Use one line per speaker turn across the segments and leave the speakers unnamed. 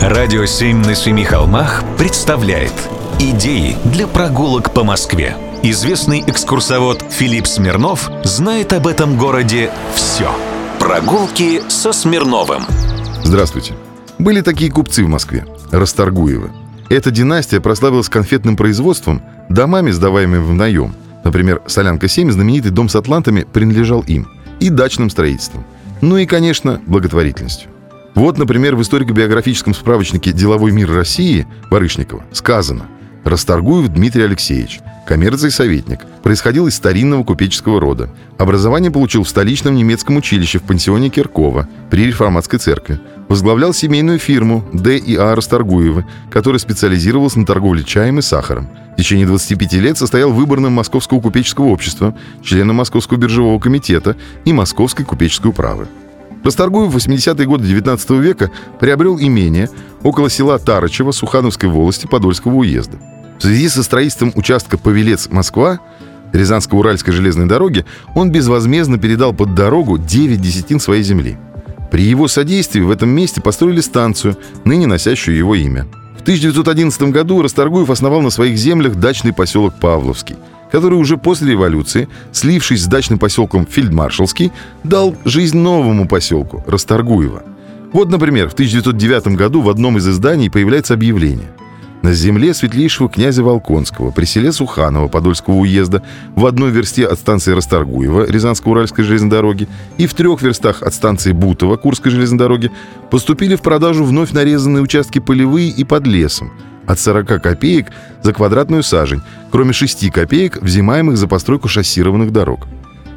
Радио «Семь на семи холмах» представляет Идеи для прогулок по Москве. Известный экскурсовод Филипп Смирнов знает об этом городе все. Прогулки со Смирновым.
Здравствуйте. Были такие купцы в Москве, Расторгуевы. Эта династия прославилась конфетным производством, домами, сдаваемыми в наем. Например, «Солянка-7», знаменитый дом с атлантами, принадлежал им. И дачным строительством. Ну и, конечно, благотворительностью. Вот, например, в историко-биографическом справочнике «Деловой мир России» Барышникова сказано «Расторгуев Дмитрий Алексеевич, коммерций советник, происходил из старинного купеческого рода. Образование получил в столичном немецком училище в пансионе Киркова при реформатской церкви. Возглавлял семейную фирму Д и А Расторгуевы, которая специализировалась на торговле чаем и сахаром. В течение 25 лет состоял выборным Московского купеческого общества, членом Московского биржевого комитета и Московской купеческой управы. Расторгуев в 80-е годы 19 века приобрел имение около села Тарычево Сухановской волости Подольского уезда. В связи со строительством участка Павелец-Москва Рязанско-Уральской железной дороги он безвозмездно передал под дорогу 9 десятин своей земли. При его содействии в этом месте построили станцию, ныне носящую его имя. В 1911 году Расторгуев основал на своих землях дачный поселок Павловский – который уже после революции, слившись с дачным поселком Фельдмаршалский, дал жизнь новому поселку Расторгуево. Вот, например, в 1909 году в одном из изданий появляется объявление. На земле светлейшего князя Волконского при селе Суханово Подольского уезда в одной версте от станции Расторгуева Рязанско-Уральской железной дороги и в трех верстах от станции Бутово Курской железной дороги поступили в продажу вновь нарезанные участки полевые и под лесом – от 40 копеек за квадратную сажень, кроме 6 копеек, взимаемых за постройку шоссированных дорог.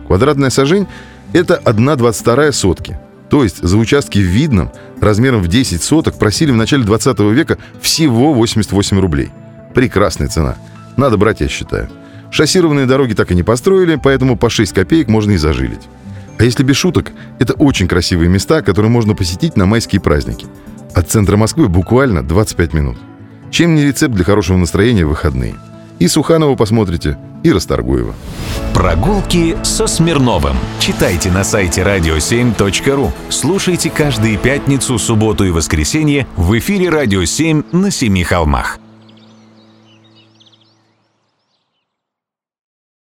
Квадратная сажень – это 1,22 сотки. То есть за участки в Видном размером в 10 соток просили в начале 20 века всего 88 рублей. Прекрасная цена. Надо брать, я считаю. Шоссированные дороги так и не построили, поэтому по 6 копеек можно и зажилить. А если без шуток, это очень красивые места, которые можно посетить на майские праздники. От центра Москвы буквально 25 минут. Чем не рецепт для хорошего настроения в выходные? И Суханова посмотрите, и Расторгуева.
Прогулки со Смирновым. Читайте на сайте radio7.ru. Слушайте каждые пятницу, субботу и воскресенье в эфире «Радио 7» на Семи холмах.